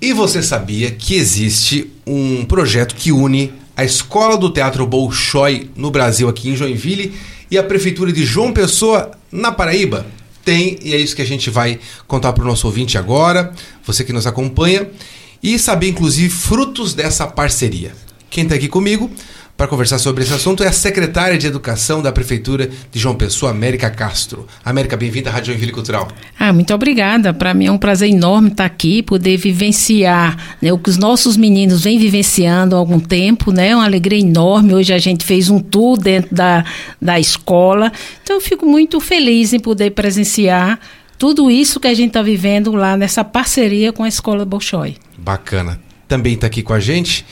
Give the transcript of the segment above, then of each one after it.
E você sabia que existe um projeto que une a Escola do Teatro Bolshoi no Brasil, aqui em Joinville, e a Prefeitura de João Pessoa, na Paraíba? Tem, e é isso que a gente vai contar para o nosso ouvinte agora, você que nos acompanha, e saber, inclusive, frutos dessa parceria. Quem está aqui comigo para conversar sobre esse assunto é a secretária de Educação da Prefeitura de João Pessoa, América Castro. América, bem-vinda à Rádio Joinville Cultural. Ah, muito obrigada. Para mim é um prazer enorme estar aqui, poder vivenciar né, o que os nossos meninos vêm vivenciando há algum tempo, né? Uma alegria enorme. Hoje a gente fez um tour dentro da, da escola. Então eu fico muito feliz em poder presenciar tudo isso que a gente está vivendo lá nessa parceria com a Escola Bolshoi. Bacana. Também está aqui com a gente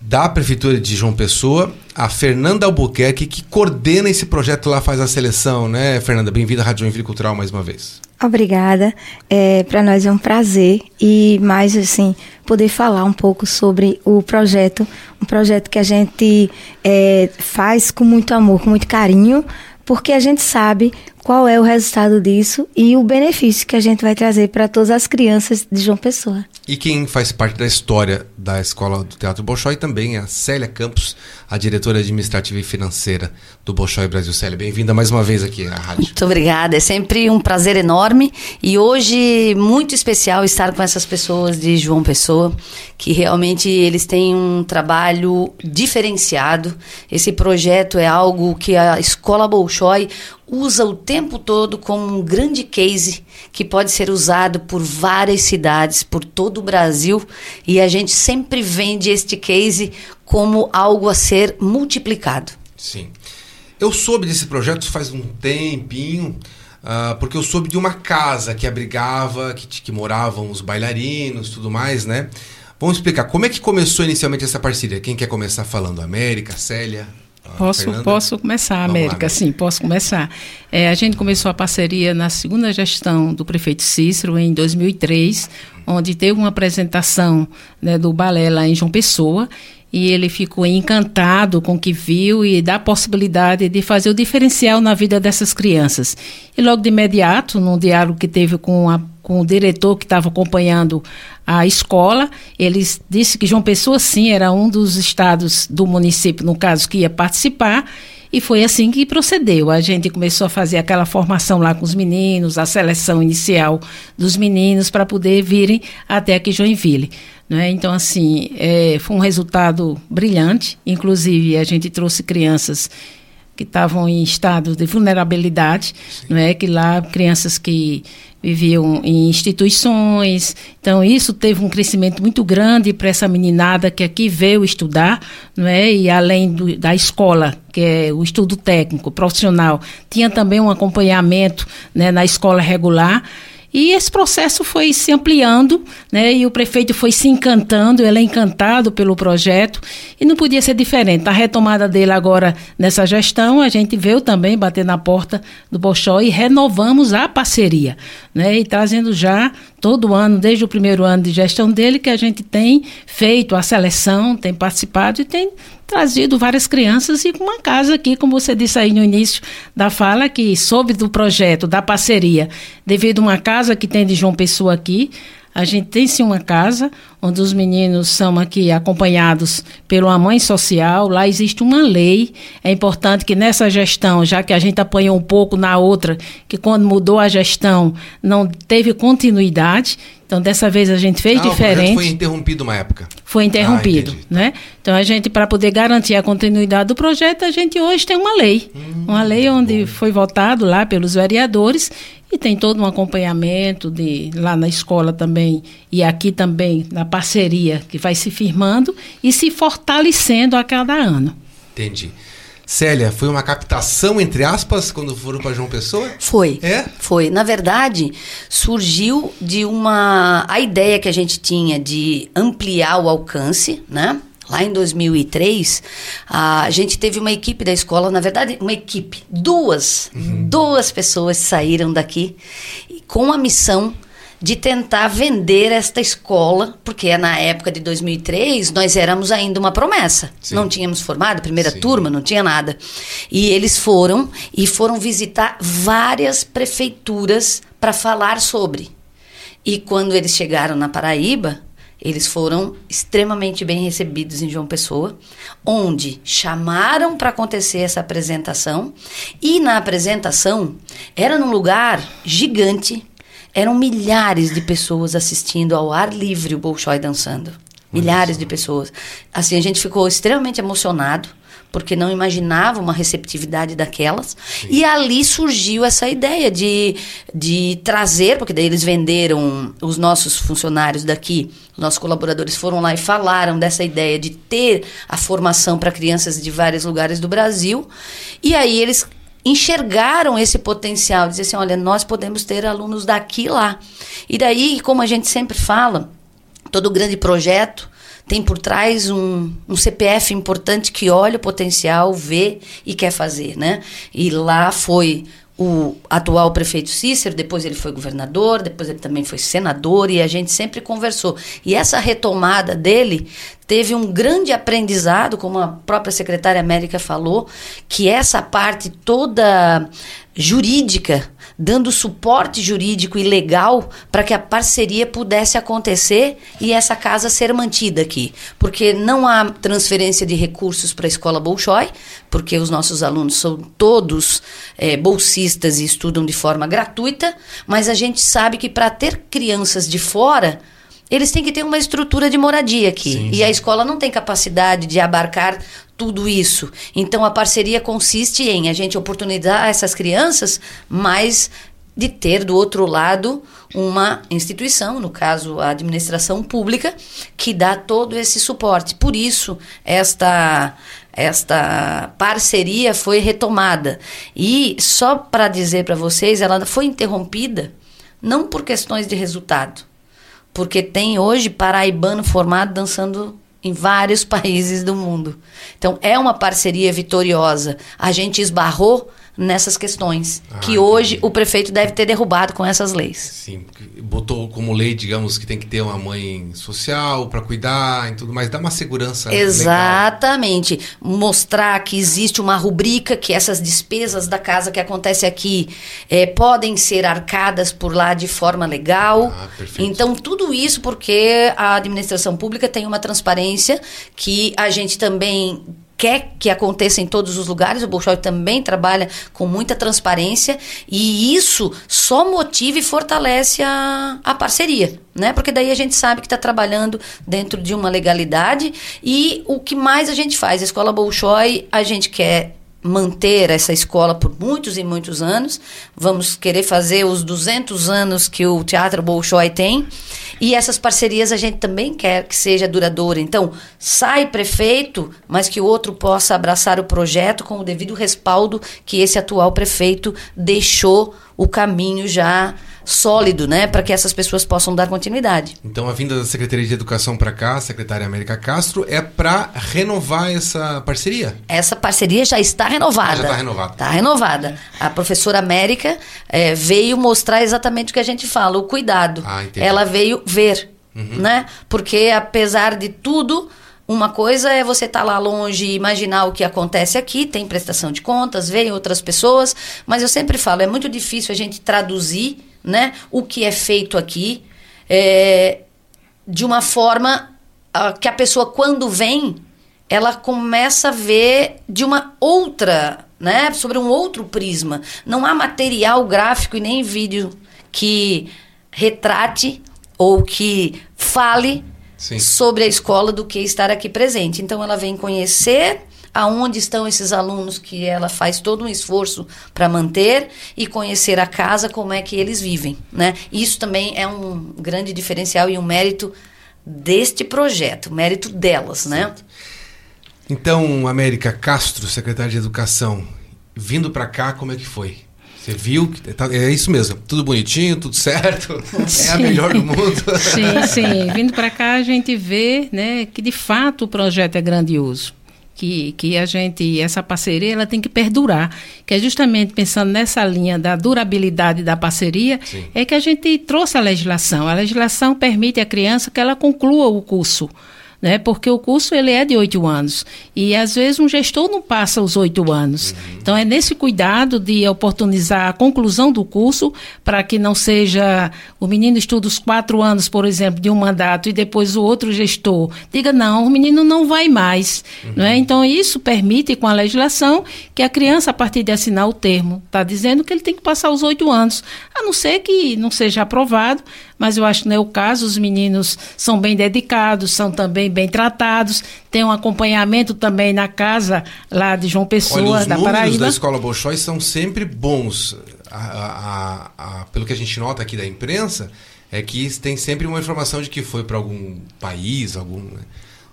da Prefeitura de João Pessoa, a Fernanda Albuquerque, que coordena esse projeto lá, faz a seleção, né, Fernanda? Bem-vinda à Rádio Joinville Cultural mais uma vez. Obrigada. É, Para nós é um prazer e mais assim poder falar um pouco sobre o projeto, um projeto que a gente é, faz com muito amor, com muito carinho, porque a gente sabe qual é o resultado disso e o benefício que a gente vai trazer para todas as crianças de João Pessoa. E quem faz parte da história da Escola do Teatro Bolshoi também é a Célia Campos, a diretora administrativa e financeira do Bolshoi Brasil. Célia, bem-vinda mais uma vez aqui à rádio. Muito obrigada, é sempre um prazer enorme e hoje muito especial estar com essas pessoas de João Pessoa, que realmente eles têm um trabalho diferenciado. Esse projeto é algo que a Escola Bolshoi usa o tempo todo como um grande case que pode ser usado por várias cidades, por todo o Brasil, e a gente sempre vende este case como algo a ser multiplicado. Sim. Eu soube desse projeto faz um tempinho, uh, porque eu soube de uma casa que abrigava, que, que moravam os bailarinos tudo mais, né? Vamos explicar como é que começou inicialmente essa parceria. Quem quer começar falando? América, Célia? Posso, posso começar, América, lá, sim, posso começar. É, a gente começou a parceria na segunda gestão do prefeito Cícero, em 2003, onde teve uma apresentação né, do balé lá em João Pessoa, e ele ficou encantado com o que viu e da possibilidade de fazer o diferencial na vida dessas crianças. E logo de imediato, num diálogo que teve com, a, com o diretor que estava acompanhando a escola, ele disse que João Pessoa, sim, era um dos estados do município, no caso, que ia participar, e foi assim que procedeu. A gente começou a fazer aquela formação lá com os meninos, a seleção inicial dos meninos para poder virem até aqui Joinville. Né? Então, assim, é, foi um resultado brilhante. Inclusive, a gente trouxe crianças que estavam em estado de vulnerabilidade, não é que lá crianças que viviam em instituições. Então isso teve um crescimento muito grande para essa meninada que aqui veio estudar, não é? E além do, da escola, que é o estudo técnico profissional, tinha também um acompanhamento, né, na escola regular. E esse processo foi se ampliando, né? E o prefeito foi se encantando, ele é encantado pelo projeto e não podia ser diferente. A retomada dele agora nessa gestão, a gente veio também bater na porta do Bolshoi e renovamos a parceria, né? E trazendo já todo ano, desde o primeiro ano de gestão dele, que a gente tem feito a seleção, tem participado e tem trazido várias crianças e uma casa aqui, como você disse aí no início da fala, que soube do projeto, da parceria, devido a uma casa que tem de João Pessoa aqui, a gente tem sim uma casa onde os meninos são aqui acompanhados pela mãe social. Lá existe uma lei. É importante que nessa gestão, já que a gente apanhou um pouco na outra, que quando mudou a gestão não teve continuidade. Então, dessa vez a gente fez ah, diferente. foi interrompido uma época. Foi interrompido, ah, né? Então, a gente, para poder garantir a continuidade do projeto, a gente hoje tem uma lei. Hum, uma lei onde bom. foi votado lá pelos vereadores e tem todo um acompanhamento de lá na escola também e aqui também na parceria que vai se firmando e se fortalecendo a cada ano. Entendi. Célia, foi uma captação, entre aspas, quando foram para João Pessoa? Foi. É? Foi. Na verdade, surgiu de uma. A ideia que a gente tinha de ampliar o alcance, né? Lá em 2003, a gente teve uma equipe da escola, na verdade, uma equipe, duas, uhum. duas pessoas saíram daqui com a missão de tentar vender esta escola, porque na época de 2003 nós éramos ainda uma promessa. Sim. Não tínhamos formado, primeira Sim. turma, não tinha nada. E eles foram e foram visitar várias prefeituras para falar sobre. E quando eles chegaram na Paraíba, eles foram extremamente bem recebidos em João Pessoa, onde chamaram para acontecer essa apresentação. E na apresentação era num lugar gigante, eram milhares de pessoas assistindo ao ar livre o Bolshoi dançando. Milhares de pessoas. Assim, a gente ficou extremamente emocionado porque não imaginava uma receptividade daquelas. Sim. E ali surgiu essa ideia de, de trazer, porque daí eles venderam os nossos funcionários daqui, nossos colaboradores foram lá e falaram dessa ideia de ter a formação para crianças de vários lugares do Brasil. E aí eles enxergaram esse potencial, dizer assim, olha, nós podemos ter alunos daqui e lá. E daí, como a gente sempre fala, todo grande projeto tem por trás um, um CPF importante que olha o potencial, vê e quer fazer, né? E lá foi o atual prefeito Cícero, depois ele foi governador, depois ele também foi senador e a gente sempre conversou. E essa retomada dele teve um grande aprendizado, como a própria secretária América falou, que essa parte toda jurídica dando suporte jurídico e legal para que a parceria pudesse acontecer e essa casa ser mantida aqui. Porque não há transferência de recursos para a escola Bolshoi, porque os nossos alunos são todos é, bolsistas e estudam de forma gratuita, mas a gente sabe que para ter crianças de fora eles têm que ter uma estrutura de moradia aqui. Sim, e a escola não tem capacidade de abarcar tudo isso. Então a parceria consiste em a gente oportunizar essas crianças, mas de ter do outro lado uma instituição, no caso a administração pública, que dá todo esse suporte. Por isso esta esta parceria foi retomada. E só para dizer para vocês, ela foi interrompida não por questões de resultado, porque tem hoje paraibano formado dançando em vários países do mundo. Então é uma parceria vitoriosa. A gente esbarrou nessas questões ah, que hoje entendi. o prefeito deve ter derrubado com essas leis. Sim, botou como lei, digamos, que tem que ter uma mãe social para cuidar e tudo mais, dá uma segurança. Exatamente. Legal. Mostrar que existe uma rubrica que essas despesas da casa que acontece aqui é, podem ser arcadas por lá de forma legal. Ah, perfeito. Então, tudo isso porque a administração pública tem uma transparência que a gente também quer que aconteça em todos os lugares. O Bolshoi também trabalha com muita transparência e isso só motiva e fortalece a, a parceria, né? Porque daí a gente sabe que está trabalhando dentro de uma legalidade e o que mais a gente faz? A Escola Bolshoi, a gente quer manter essa escola por muitos e muitos anos. Vamos querer fazer os 200 anos que o Teatro Bolshoi tem. E essas parcerias a gente também quer que seja duradoura. Então, sai prefeito, mas que o outro possa abraçar o projeto com o devido respaldo que esse atual prefeito deixou o caminho já sólido, né, para que essas pessoas possam dar continuidade. Então, a vinda da Secretaria de Educação para cá, a secretária América Castro, é para renovar essa parceria? Essa parceria já está renovada. Ah, já está renovada. Está renovada. A professora América é, veio mostrar exatamente o que a gente fala, o cuidado. Ah, Ela veio ver, uhum. né? Porque apesar de tudo, uma coisa é você estar tá lá longe e imaginar o que acontece aqui, tem prestação de contas, vem outras pessoas, mas eu sempre falo, é muito difícil a gente traduzir né, o que é feito aqui é, de uma forma uh, que a pessoa, quando vem, ela começa a ver de uma outra, né, sobre um outro prisma. Não há material gráfico e nem vídeo que retrate ou que fale Sim. sobre a escola do que estar aqui presente. Então ela vem conhecer aonde estão esses alunos que ela faz todo um esforço para manter e conhecer a casa, como é que eles vivem, né? Isso também é um grande diferencial e um mérito deste projeto, mérito delas, né? né? Então, América Castro, secretária de Educação, vindo para cá, como é que foi? Você viu? Tá, é isso mesmo, tudo bonitinho, tudo certo, sim. é a melhor do mundo. Sim, sim. Vindo para cá, a gente vê né, que de fato o projeto é grandioso que, que a gente, essa parceria, ela tem que perdurar, que é justamente pensando nessa linha da durabilidade da parceria, Sim. é que a gente trouxe a legislação. A legislação permite à criança que ela conclua o curso né? Porque o curso ele é de oito anos e às vezes um gestor não passa os oito anos. Uhum. Então é nesse cuidado de oportunizar a conclusão do curso para que não seja o menino estuda os quatro anos, por exemplo, de um mandato e depois o outro gestor diga não, o menino não vai mais, uhum. né? Então isso permite com a legislação que a criança a partir de assinar o termo está dizendo que ele tem que passar os oito anos, a não ser que não seja aprovado mas eu acho que não é o caso. Os meninos são bem dedicados, são também bem tratados, tem um acompanhamento também na casa lá de João Pessoa, Olha, os da Paraíba. Os da Escola Bolshoi são sempre bons. A, a, a, pelo que a gente nota aqui da imprensa, é que tem sempre uma informação de que foi para algum país, algum né?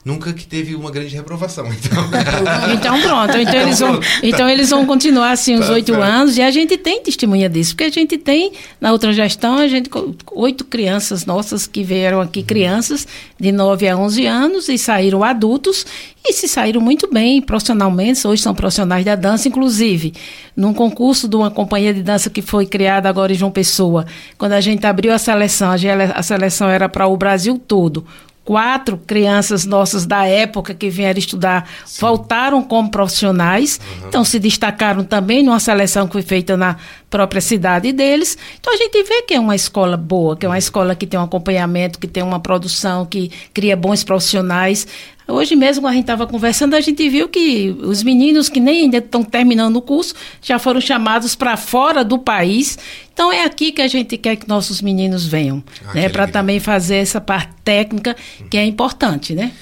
Nunca que teve uma grande reprovação. Então, então pronto. Então, eles vão, então eles vão continuar assim os tá oito anos e a gente tem testemunha disso, porque a gente tem na outra gestão a gente oito crianças nossas que vieram aqui uhum. crianças de 9 a 11 anos e saíram adultos e se saíram muito bem profissionalmente, hoje são profissionais da dança, inclusive num concurso de uma companhia de dança que foi criada agora em João Pessoa, quando a gente abriu a seleção, a seleção era para o Brasil todo quatro crianças nossas da época que vieram estudar Sim. voltaram como profissionais, uhum. então se destacaram também numa seleção que foi feita na própria cidade deles. Então a gente vê que é uma escola boa, que é uma escola que tem um acompanhamento, que tem uma produção, que cria bons profissionais. Hoje mesmo, a gente estava conversando, a gente viu que os meninos que nem ainda estão terminando o curso já foram chamados para fora do país. Então é aqui que a gente quer que nossos meninos venham, ah, né? Para também fazer essa parte técnica que é importante, né?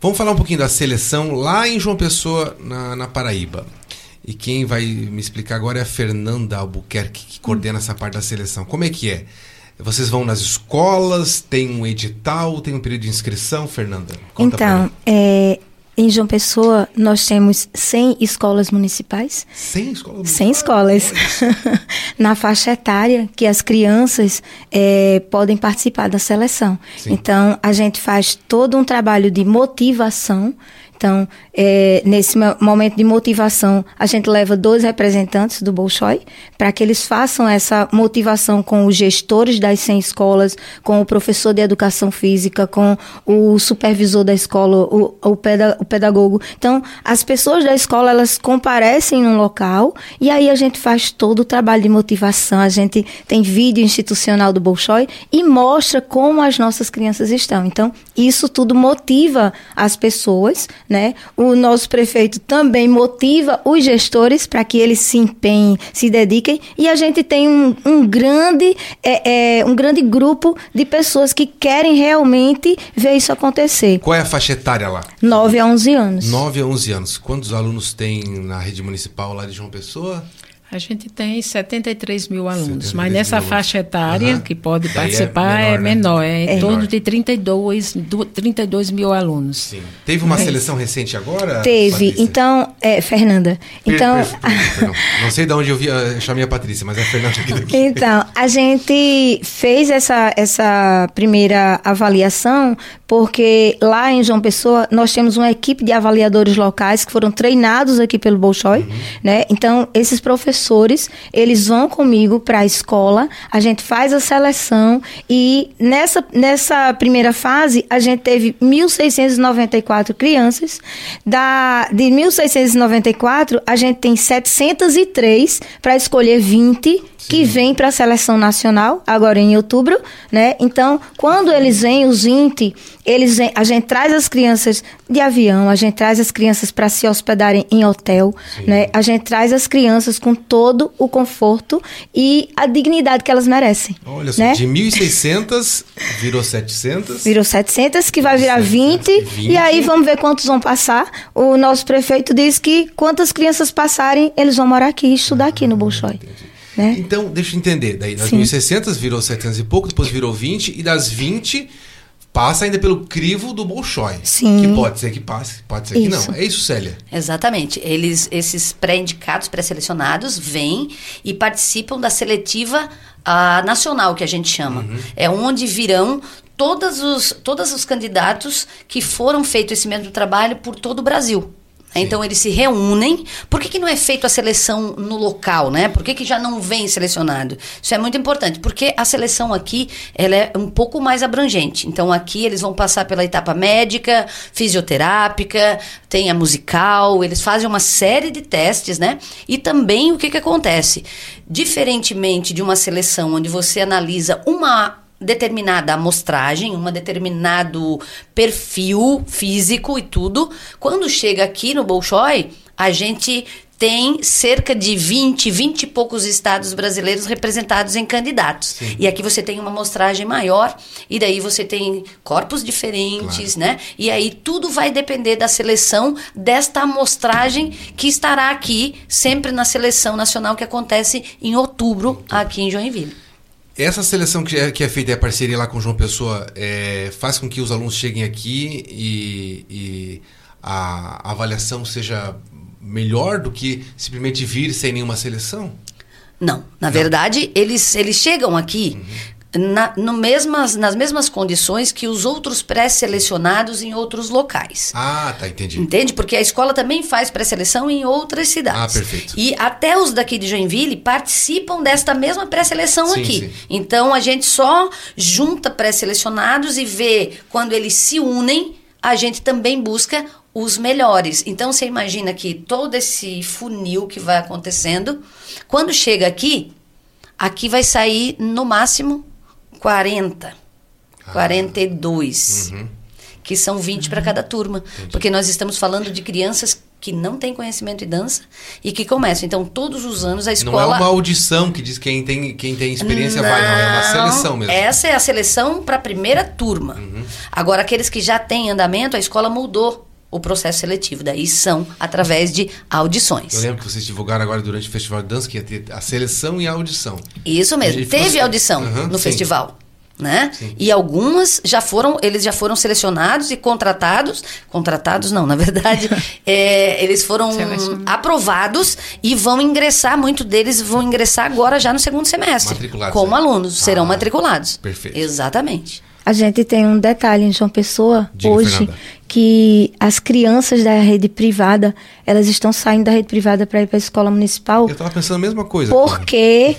Vamos falar um pouquinho da seleção lá em João Pessoa, na, na Paraíba. E quem vai me explicar agora é a Fernanda Albuquerque, que coordena essa parte da seleção. Como é que é? Vocês vão nas escolas, tem um edital, tem um período de inscrição, Fernanda? Conta então, é, em João Pessoa, nós temos 100 escolas municipais. 100 escolas? 100 escolas. Na faixa etária que as crianças é, podem participar da seleção. Sim. Então, a gente faz todo um trabalho de motivação então, é, nesse momento de motivação, a gente leva dois representantes do Bolshoi para que eles façam essa motivação com os gestores das 100 escolas, com o professor de educação física, com o supervisor da escola, o, o, peda, o pedagogo. Então, as pessoas da escola, elas comparecem num local e aí a gente faz todo o trabalho de motivação. A gente tem vídeo institucional do Bolshoi e mostra como as nossas crianças estão. Então, isso tudo motiva as pessoas né? O nosso prefeito também motiva os gestores para que eles se empenhem, se dediquem, e a gente tem um, um grande, é, é, um grande grupo de pessoas que querem realmente ver isso acontecer. Qual é a faixa etária lá? 9 a 11 anos. 9 a 11 anos. Quantos alunos tem na rede municipal lá de João Pessoa? A gente tem 73 mil alunos, 73 mas nessa faixa etária uhum. que pode é participar é menor, é, menor, né? é em é torno de 32, 32 mil alunos. Sim. Teve uma seleção recente agora? Teve. Patrícia? Então, é, Fernanda. Então, per, per, não sei de onde eu vi, eu chamei a Patrícia, mas é a Fernanda aqui daqui. Então, a gente fez essa, essa primeira avaliação porque lá em João Pessoa nós temos uma equipe de avaliadores locais que foram treinados aqui pelo Bolshoi, uhum. né? Então, esses professores professores, eles vão comigo para a escola, a gente faz a seleção e nessa, nessa primeira fase a gente teve 1.694 crianças. Da, de 1.694, a gente tem 703 para escolher 20 que vem para a seleção nacional, agora em outubro, né? Então, quando eles vêm, os 20, eles vêm, a gente traz as crianças de avião, a gente traz as crianças para se hospedarem em hotel, Sim. né? A gente traz as crianças com todo o conforto e a dignidade que elas merecem. Olha só, né? de 1.600 virou 700. Virou 700, que vai virar 20, 20, e aí vamos ver quantos vão passar. O nosso prefeito diz que quantas crianças passarem, eles vão morar aqui, estudar aqui no ah, Bolshoi. Né? Então, deixa eu entender. Daí, das Sim. 1.600 virou 700 e pouco, depois virou 20, e das 20 passa ainda pelo crivo do Bolshoi. Sim. Que pode ser que passe, pode ser isso. que não. É isso, Célia? Exatamente. Eles, esses pré-indicados, pré-selecionados, vêm e participam da seletiva uh, nacional, que a gente chama. Uhum. É onde virão todos os, todos os candidatos que foram feito esse mesmo trabalho por todo o Brasil. Então eles se reúnem. Por que, que não é feito a seleção no local, né? Por que, que já não vem selecionado? Isso é muito importante, porque a seleção aqui ela é um pouco mais abrangente. Então aqui eles vão passar pela etapa médica, fisioterápica, tem a musical, eles fazem uma série de testes, né? E também o que, que acontece? Diferentemente de uma seleção onde você analisa uma determinada amostragem, um determinado perfil físico e tudo. Quando chega aqui no Bolshoi, a gente tem cerca de 20, 20 e poucos estados brasileiros representados em candidatos. Sim. E aqui você tem uma amostragem maior, e daí você tem corpos diferentes, claro. né? E aí tudo vai depender da seleção desta amostragem que estará aqui, sempre na seleção nacional que acontece em outubro, aqui em Joinville. Essa seleção que é, que é feita, a parceria lá com o João Pessoa, é, faz com que os alunos cheguem aqui e, e a avaliação seja melhor do que simplesmente vir sem nenhuma seleção? Não. Na Não. verdade, eles, eles chegam aqui uhum na, no mesmas, nas mesmas condições que os outros pré-selecionados em outros locais. Ah, tá, entendi. Entende? Porque a escola também faz pré-seleção em outras cidades. Ah, perfeito. E até os daqui de Joinville participam desta mesma pré-seleção aqui. Sim. Então a gente só junta pré-selecionados e vê quando eles se unem, a gente também busca os melhores. Então você imagina que todo esse funil que vai acontecendo, quando chega aqui, aqui vai sair no máximo 40, ah. 42. Uhum. Que são 20 uhum. para cada turma. Entendi. Porque nós estamos falando de crianças que não têm conhecimento de dança e que começam. Então, todos os anos a escola. Não é uma audição que diz quem tem, quem tem experiência não, vai, não. É uma seleção mesmo. Essa é a seleção para a primeira turma. Uhum. Agora, aqueles que já têm andamento, a escola mudou o processo seletivo. Daí são através de audições. Eu lembro que vocês divulgaram agora durante o Festival de Dança que ia ter a seleção e a audição. Isso mesmo. Teve audição uhum, no sim. festival. Né? Sim. E algumas já foram, eles já foram selecionados e contratados, contratados não, na verdade, é, eles foram aprovados e vão ingressar, muitos deles vão ingressar agora já no segundo semestre, matriculados, como é. alunos, serão ah, matriculados. Perfeito. Exatamente. A gente tem um detalhe em João Pessoa Diga, hoje Fernanda. que as crianças da rede privada elas estão saindo da rede privada para ir para a escola municipal. Eu estava pensando a mesma coisa. Porque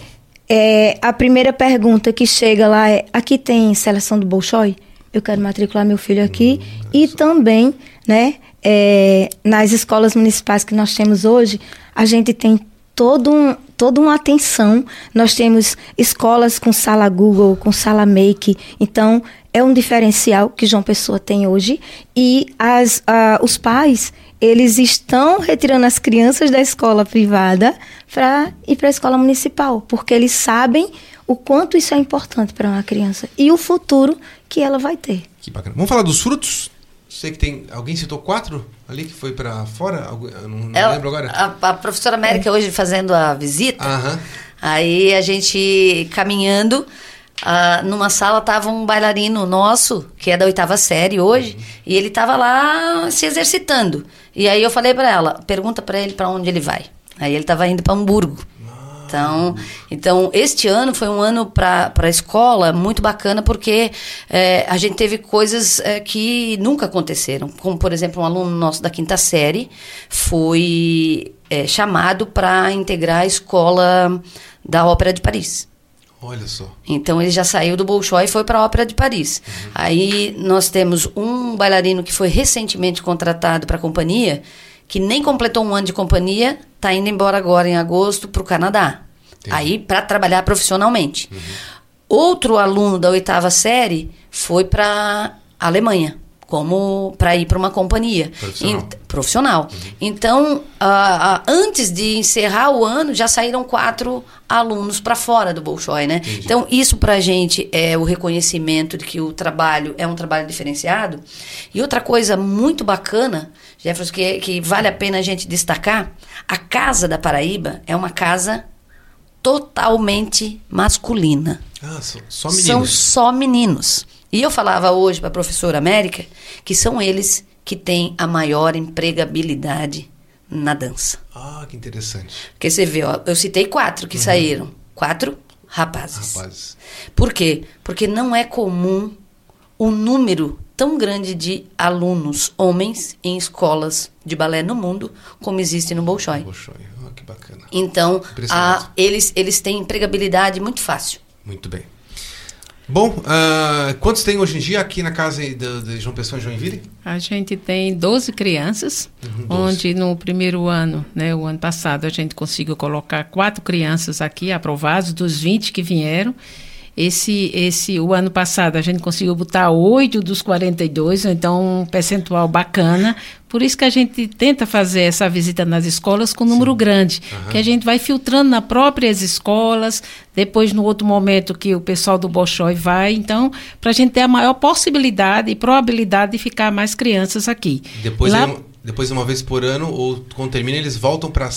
é, a primeira pergunta que chega lá é: aqui tem seleção do Bolshoi? Eu quero matricular meu filho aqui. Hum, e também, né, é, nas escolas municipais que nós temos hoje, a gente tem todo um, toda uma atenção. Nós temos escolas com sala Google, com sala Make. Então, é um diferencial que João Pessoa tem hoje. E as, uh, os pais, eles estão retirando as crianças da escola privada para ir para a escola municipal, porque eles sabem o quanto isso é importante para uma criança e o futuro que ela vai ter. Que bacana. Vamos falar dos frutos? Sei que tem. Alguém citou quatro ali que foi para fora? Não, não lembro agora. A, a professora América é. hoje fazendo a visita. Aham. Aí a gente caminhando. Uh, numa sala tava um bailarino nosso, que é da oitava série hoje, uhum. e ele tava lá se exercitando. E aí eu falei para ela, pergunta para ele para onde ele vai. Aí ele tava indo para Hamburgo. Então, então, este ano foi um ano para a escola muito bacana porque é, a gente teve coisas é, que nunca aconteceram. Como, por exemplo, um aluno nosso da quinta série foi é, chamado para integrar a escola da Ópera de Paris. Olha só. Então ele já saiu do Bolshoi e foi para a Ópera de Paris. Uhum. Aí nós temos um bailarino que foi recentemente contratado para a companhia que nem completou um ano de companhia, está indo embora agora em agosto para o Canadá. Entendi. Aí para trabalhar profissionalmente. Uhum. Outro aluno da oitava série foi para a Alemanha como para ir para uma companhia profissional. Ent, profissional. Uhum. Então, antes de encerrar o ano, já saíram quatro alunos para fora do Bolshoi, né? Entendi. Então, isso para a gente é o reconhecimento de que o trabalho é um trabalho diferenciado. E outra coisa muito bacana, Jefferson, que, que vale a pena a gente destacar, a Casa da Paraíba é uma casa totalmente masculina. Ah, só meninos. São só meninos. E eu falava hoje para a professora América que são eles que têm a maior empregabilidade na dança. Ah, que interessante. Porque você vê, ó, eu citei quatro que uhum. saíram. Quatro rapazes. Rapazes. Por quê? Porque não é comum o número tão grande de alunos homens em escolas de balé no mundo como existe no Bolshoi. Bolshoi, oh, que bacana. Então, a, eles, eles têm empregabilidade muito fácil. Muito bem. Bom, uh, quantos tem hoje em dia aqui na casa de, de João Pessoa em Joinville? A gente tem 12 crianças, uhum, 12. onde no primeiro ano, né, o ano passado, a gente conseguiu colocar quatro crianças aqui aprovadas, dos 20 que vieram. Esse, esse, o ano passado a gente conseguiu botar 8 dos 42, então um percentual bacana. Por isso que a gente tenta fazer essa visita nas escolas com um número Sim. grande, uhum. que a gente vai filtrando nas próprias escolas, depois no outro momento que o pessoal do Bolshoi vai, então, para a gente ter a maior possibilidade e probabilidade de ficar mais crianças aqui. Depois Lá, depois, uma vez por ano, ou quando termina, eles voltam para.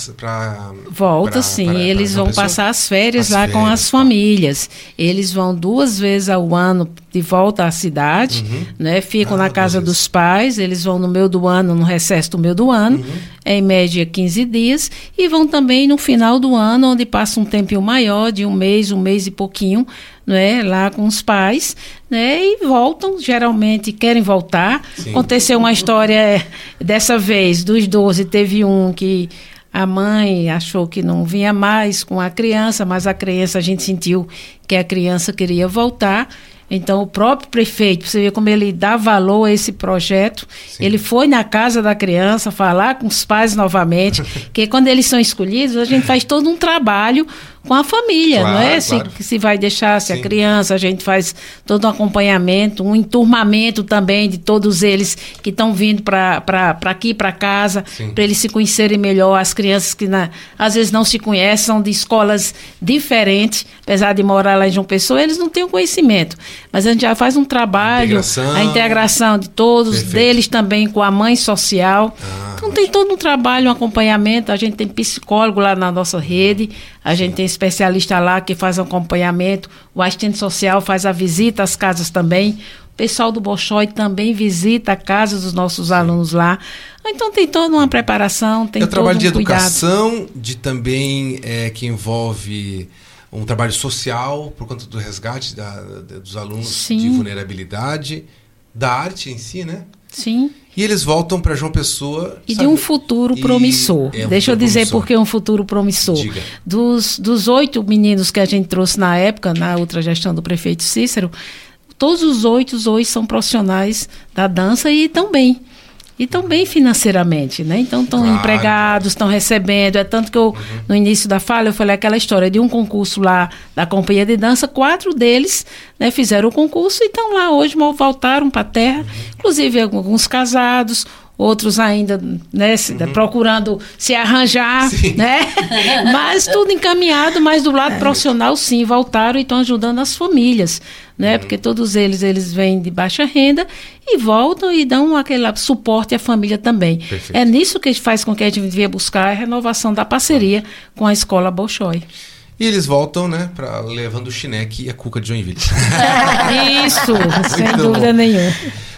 Volta, pra, sim. Pra, pra, eles vão passar as férias as lá férias, com as tá. famílias. Eles vão duas vezes ao ano de volta à cidade, uhum. né? Ficam ah, na casa dos pais, eles vão no meio do ano, no recesso do meio do ano, uhum. em média 15 dias, e vão também no final do ano, onde passa um tempinho maior, de um mês, um mês e pouquinho, né, lá com os pais, né, e voltam, geralmente querem voltar. Sim. Aconteceu uma história é, dessa vez, dos 12, teve um que a mãe achou que não vinha mais com a criança, mas a criança, a gente sentiu que a criança queria voltar. Então, o próprio prefeito, você vê como ele dá valor a esse projeto. Sim. Ele foi na casa da criança falar com os pais novamente, que quando eles são escolhidos, a gente faz todo um trabalho com a família, claro, não é? Claro. Se, se vai deixar, se Sim. a criança, a gente faz todo um acompanhamento, um enturmamento também de todos eles que estão vindo para aqui, para casa, para eles se conhecerem melhor. As crianças que na, às vezes não se conhecem, são de escolas diferentes, apesar de morar lá em João Pessoa, eles não têm o conhecimento. Mas a gente já faz um trabalho, integração. a integração de todos, Perfeito. deles também com a mãe social. Ah, então ótimo. tem todo um trabalho, um acompanhamento. A gente tem psicólogo lá na nossa rede, a gente tem especialista lá que faz acompanhamento, o assistente social faz a visita às casas também. O pessoal do Bolshoi também visita a casa dos nossos Sim. alunos lá. Então tem toda uma preparação, tem é todo trabalho um de educação, cuidado. de também é, que envolve um trabalho social por conta do resgate da, da, dos alunos Sim. de vulnerabilidade, da arte em si, né? Sim. E eles voltam para João Pessoa. E sabe? de um futuro promissor. É um Deixa futuro eu dizer promissor. por que um futuro promissor. Diga. Dos, dos oito meninos que a gente trouxe na época, na outra gestão do prefeito Cícero, todos os oito hoje são profissionais da dança e estão bem e estão bem financeiramente, né? Então estão claro. empregados, estão recebendo. É tanto que eu, uhum. no início da fala, eu falei aquela história de um concurso lá da companhia de dança, quatro deles né, fizeram o concurso e estão lá hoje, voltaram para a terra, uhum. inclusive alguns casados, outros ainda né, uhum. procurando se arranjar, sim. né? mas tudo encaminhado, mas do lado é. profissional sim, voltaram e estão ajudando as famílias, né? Uhum. Porque todos eles eles vêm de baixa renda e voltam e dão aquele suporte à família também. Perfeito. É nisso que faz com que a gente devia buscar a renovação da parceria com a escola Bolshoi. E eles voltam, né, pra, levando o chineque e a cuca de Joinville. Isso, sem dúvida nenhuma.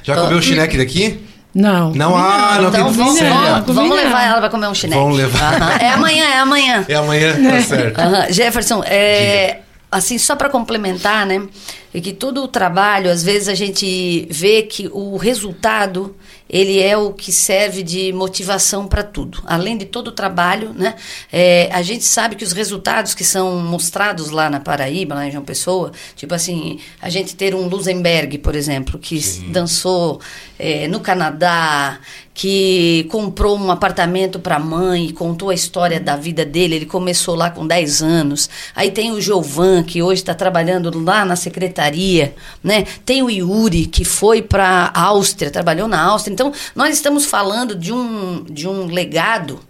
Já comeu o chineque daqui? Não. Não, ah, não, então, vamos, vamos, vamos levar ela para comer um chineque. Vamos levar. É amanhã, é amanhã. É amanhã, tá certo. Jefferson, é, assim, só para complementar, né? É que todo o trabalho, às vezes a gente vê que o resultado ele é o que serve de motivação para tudo. Além de todo o trabalho, né? É, a gente sabe que os resultados que são mostrados lá na Paraíba, lá em João Pessoa, tipo assim, a gente ter um Lusenberg, por exemplo, que Sim. dançou é, no Canadá, que comprou um apartamento para a mãe contou a história da vida dele. Ele começou lá com 10 anos. Aí tem o Giovan, que hoje está trabalhando lá na secretaria. Né? Tem o Yuri, que foi para a Áustria, trabalhou na Áustria. Então, nós estamos falando de um, de um legado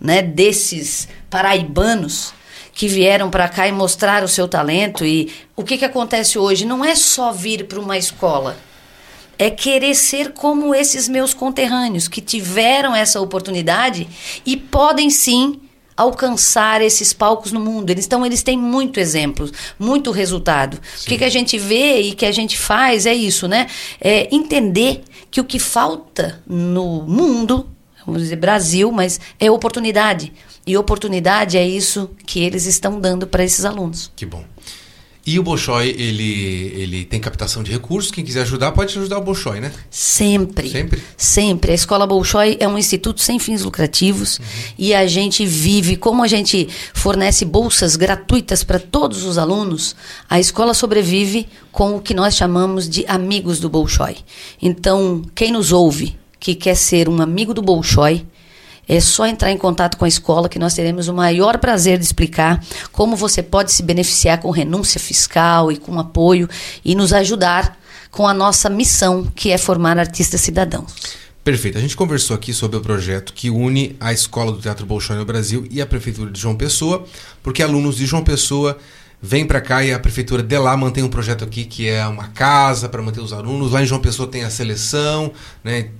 né, desses paraibanos que vieram para cá e mostrar o seu talento. E o que, que acontece hoje? Não é só vir para uma escola é querer ser como esses meus conterrâneos que tiveram essa oportunidade e podem sim alcançar esses palcos no mundo. Eles, então, eles têm muito exemplos, muito resultado. Sim. O que, que, a gente vê e que a gente faz é isso, né? É entender que o que falta no mundo, vamos dizer Brasil, mas é oportunidade. E oportunidade é isso que eles estão dando para esses alunos. Que bom. E o Bolshoi, ele, ele tem captação de recursos. Quem quiser ajudar, pode ajudar o Bolshoi, né? Sempre. Sempre? Sempre. A Escola Bolshoi é um instituto sem fins lucrativos uhum. e a gente vive, como a gente fornece bolsas gratuitas para todos os alunos, a escola sobrevive com o que nós chamamos de amigos do Bolshoi. Então, quem nos ouve, que quer ser um amigo do Bolshoi, é só entrar em contato com a escola que nós teremos o maior prazer de explicar como você pode se beneficiar com renúncia fiscal e com apoio e nos ajudar com a nossa missão, que é formar artistas cidadãos. Perfeito. A gente conversou aqui sobre o projeto que une a Escola do Teatro Bolshoi no Brasil e a Prefeitura de João Pessoa, porque alunos de João Pessoa vem para cá e a prefeitura de lá mantém um projeto aqui que é uma casa para manter os alunos. Lá em João Pessoa tem a seleção, né,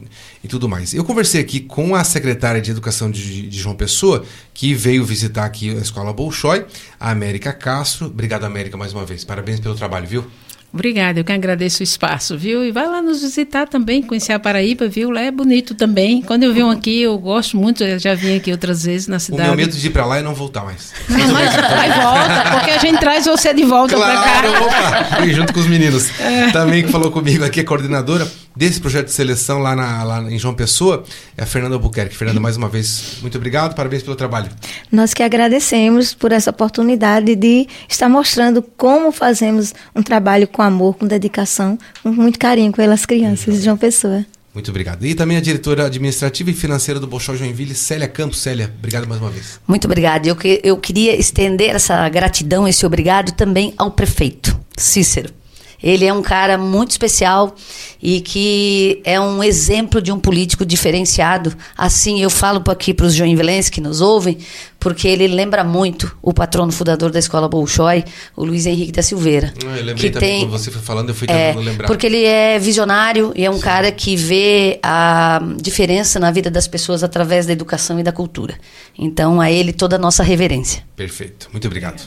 e tudo mais. Eu conversei aqui com a secretária de Educação de, de João Pessoa, que veio visitar aqui a Escola Bolshoi, a América Castro. Obrigado, América, mais uma vez. Parabéns pelo trabalho, viu? Obrigada, eu que agradeço o espaço, viu? E vai lá nos visitar também, conhecer a Paraíba, viu? Lá é bonito também. Quando eu venho aqui, eu gosto muito, eu já vim aqui outras vezes na cidade. O meu medo de ir para lá é não voltar mais. Não, mas vai volta, porque a gente traz você de volta claro, para cá. Opa, junto com os meninos. É. Também que falou comigo aqui, a coordenadora desse projeto de seleção lá, na, lá em João Pessoa, é a Fernanda Albuquerque. Fernanda, mais uma vez, muito obrigado, parabéns pelo trabalho. Nós que agradecemos por essa oportunidade de estar mostrando como fazemos um trabalho com amor, com dedicação, com muito carinho pelas crianças de João Pessoa. Muito obrigado. E também a diretora administrativa e financeira do Bolshoi Joinville, Célia Campos. Célia, obrigado mais uma vez. Muito obrigada. Eu, que, eu queria estender essa gratidão, esse obrigado também ao prefeito, Cícero. Ele é um cara muito especial e que é um exemplo de um político diferenciado. Assim, eu falo aqui para os joinvilenses que nos ouvem, porque ele lembra muito o patrono fundador da escola Bolshoi, o Luiz Henrique da Silveira. Ah, eu lembrei que tem, quando você foi falando, eu fui é, tentando é, lembrar. Porque ele é visionário e é um Sim. cara que vê a diferença na vida das pessoas através da educação e da cultura. Então, a ele toda a nossa reverência. Perfeito. Muito obrigado.